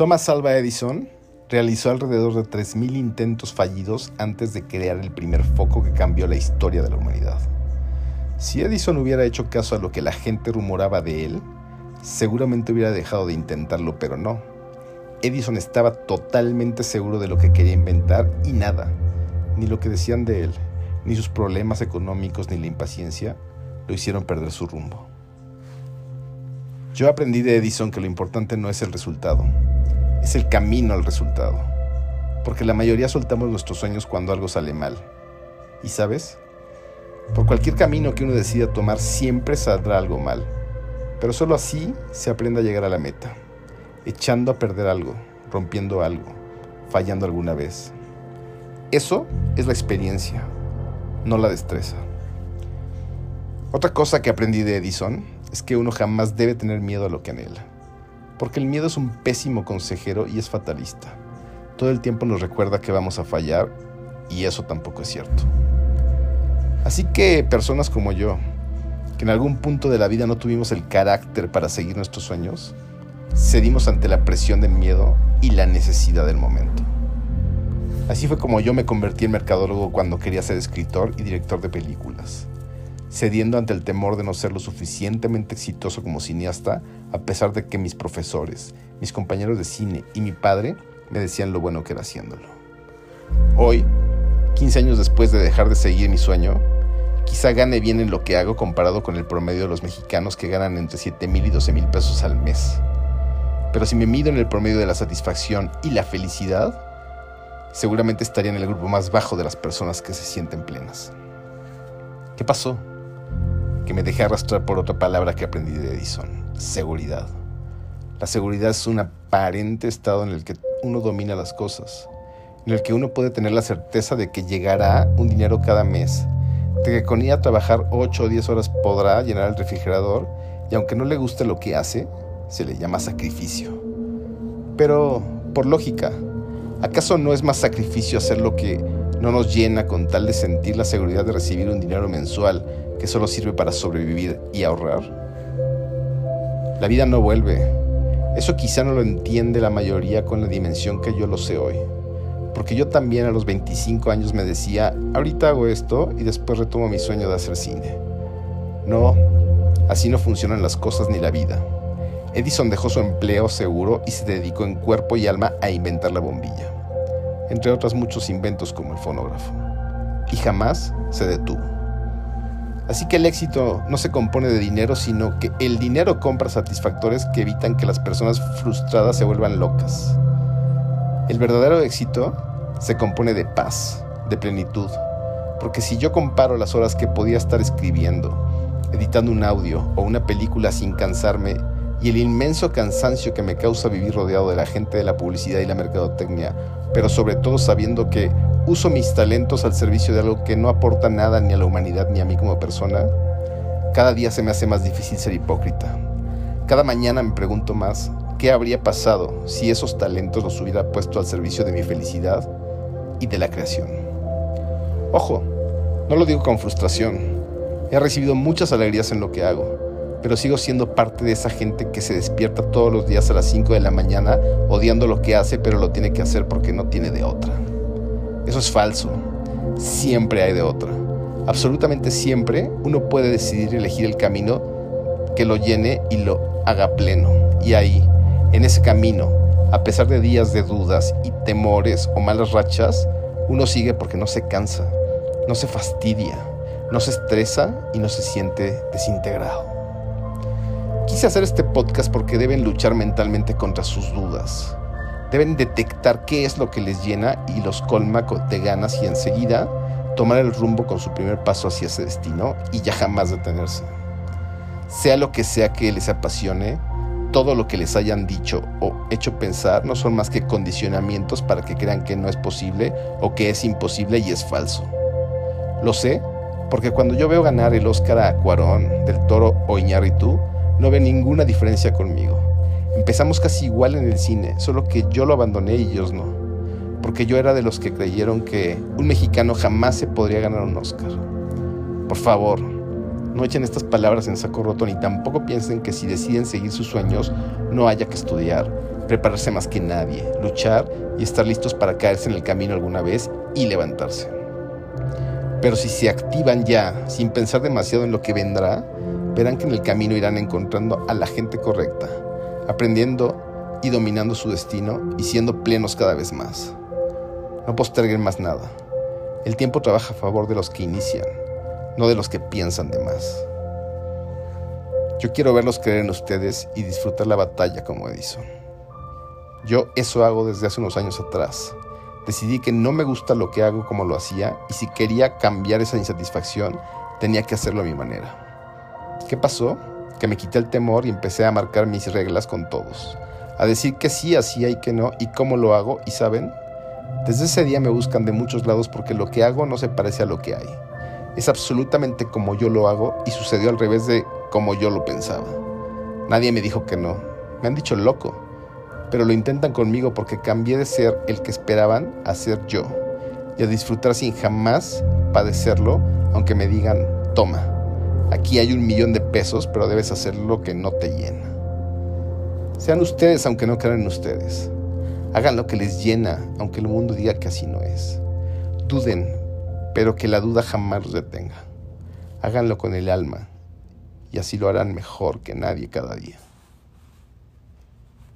Thomas Alva Edison realizó alrededor de 3.000 intentos fallidos antes de crear el primer foco que cambió la historia de la humanidad. Si Edison hubiera hecho caso a lo que la gente rumoraba de él, seguramente hubiera dejado de intentarlo, pero no. Edison estaba totalmente seguro de lo que quería inventar y nada, ni lo que decían de él, ni sus problemas económicos, ni la impaciencia, lo hicieron perder su rumbo. Yo aprendí de Edison que lo importante no es el resultado, es el camino al resultado. Porque la mayoría soltamos nuestros sueños cuando algo sale mal. ¿Y sabes? Por cualquier camino que uno decida tomar siempre saldrá algo mal. Pero solo así se aprende a llegar a la meta. Echando a perder algo, rompiendo algo, fallando alguna vez. Eso es la experiencia, no la destreza. Otra cosa que aprendí de Edison es que uno jamás debe tener miedo a lo que anhela. Porque el miedo es un pésimo consejero y es fatalista. Todo el tiempo nos recuerda que vamos a fallar y eso tampoco es cierto. Así que personas como yo, que en algún punto de la vida no tuvimos el carácter para seguir nuestros sueños, cedimos ante la presión del miedo y la necesidad del momento. Así fue como yo me convertí en mercadólogo cuando quería ser escritor y director de películas cediendo ante el temor de no ser lo suficientemente exitoso como cineasta, a pesar de que mis profesores, mis compañeros de cine y mi padre me decían lo bueno que era haciéndolo. Hoy, 15 años después de dejar de seguir mi sueño, quizá gane bien en lo que hago comparado con el promedio de los mexicanos que ganan entre 7 mil y 12 mil pesos al mes. Pero si me mido en el promedio de la satisfacción y la felicidad, seguramente estaría en el grupo más bajo de las personas que se sienten plenas. ¿Qué pasó? Que me dejé arrastrar por otra palabra que aprendí de Edison, seguridad. La seguridad es un aparente estado en el que uno domina las cosas, en el que uno puede tener la certeza de que llegará un dinero cada mes, de que con ir a trabajar 8 o 10 horas podrá llenar el refrigerador y aunque no le guste lo que hace, se le llama sacrificio. Pero, por lógica, ¿acaso no es más sacrificio hacer lo que no nos llena con tal de sentir la seguridad de recibir un dinero mensual que solo sirve para sobrevivir y ahorrar. La vida no vuelve. Eso quizá no lo entiende la mayoría con la dimensión que yo lo sé hoy. Porque yo también a los 25 años me decía, ahorita hago esto y después retomo mi sueño de hacer cine. No, así no funcionan las cosas ni la vida. Edison dejó su empleo seguro y se dedicó en cuerpo y alma a inventar la bombilla, entre otros muchos inventos como el fonógrafo. Y jamás se detuvo. Así que el éxito no se compone de dinero, sino que el dinero compra satisfactores que evitan que las personas frustradas se vuelvan locas. El verdadero éxito se compone de paz, de plenitud. Porque si yo comparo las horas que podía estar escribiendo, editando un audio o una película sin cansarme y el inmenso cansancio que me causa vivir rodeado de la gente de la publicidad y la mercadotecnia, pero sobre todo sabiendo que uso mis talentos al servicio de algo que no aporta nada ni a la humanidad ni a mí como persona, cada día se me hace más difícil ser hipócrita. Cada mañana me pregunto más, ¿qué habría pasado si esos talentos los hubiera puesto al servicio de mi felicidad y de la creación? Ojo, no lo digo con frustración. He recibido muchas alegrías en lo que hago, pero sigo siendo parte de esa gente que se despierta todos los días a las 5 de la mañana odiando lo que hace, pero lo tiene que hacer porque no tiene de otra. Eso es falso. Siempre hay de otra. Absolutamente siempre uno puede decidir elegir el camino que lo llene y lo haga pleno. Y ahí, en ese camino, a pesar de días de dudas y temores o malas rachas, uno sigue porque no se cansa, no se fastidia, no se estresa y no se siente desintegrado. Quise hacer este podcast porque deben luchar mentalmente contra sus dudas, deben detectar qué es lo que les llena y los colma de ganas y enseguida tomar el rumbo con su primer paso hacia ese destino y ya jamás detenerse. Sea lo que sea que les apasione, todo lo que les hayan dicho o hecho pensar no son más que condicionamientos para que crean que no es posible o que es imposible y es falso. Lo sé porque cuando yo veo ganar el Oscar a Cuarón, Del Toro o Iñárritu, no ve ninguna diferencia conmigo. Empezamos casi igual en el cine, solo que yo lo abandoné y ellos no. Porque yo era de los que creyeron que un mexicano jamás se podría ganar un Oscar. Por favor, no echen estas palabras en saco roto ni tampoco piensen que si deciden seguir sus sueños no haya que estudiar, prepararse más que nadie, luchar y estar listos para caerse en el camino alguna vez y levantarse. Pero si se activan ya, sin pensar demasiado en lo que vendrá, verán que en el camino irán encontrando a la gente correcta, aprendiendo y dominando su destino y siendo plenos cada vez más. No posterguen más nada. El tiempo trabaja a favor de los que inician, no de los que piensan de más. Yo quiero verlos creer en ustedes y disfrutar la batalla como Edison. Yo eso hago desde hace unos años atrás. Decidí que no me gusta lo que hago como lo hacía y si quería cambiar esa insatisfacción tenía que hacerlo a mi manera. ¿Qué pasó? Que me quité el temor y empecé a marcar mis reglas con todos. A decir que sí hacía y que no y cómo lo hago y saben, desde ese día me buscan de muchos lados porque lo que hago no se parece a lo que hay. Es absolutamente como yo lo hago y sucedió al revés de como yo lo pensaba. Nadie me dijo que no. Me han dicho loco. Pero lo intentan conmigo porque cambié de ser el que esperaban a ser yo. Y a disfrutar sin jamás padecerlo, aunque me digan, toma, aquí hay un millón de pesos, pero debes hacer lo que no te llena. Sean ustedes aunque no crean en ustedes. Hagan lo que les llena, aunque el mundo diga que así no es. Duden, pero que la duda jamás los detenga. Háganlo con el alma, y así lo harán mejor que nadie cada día.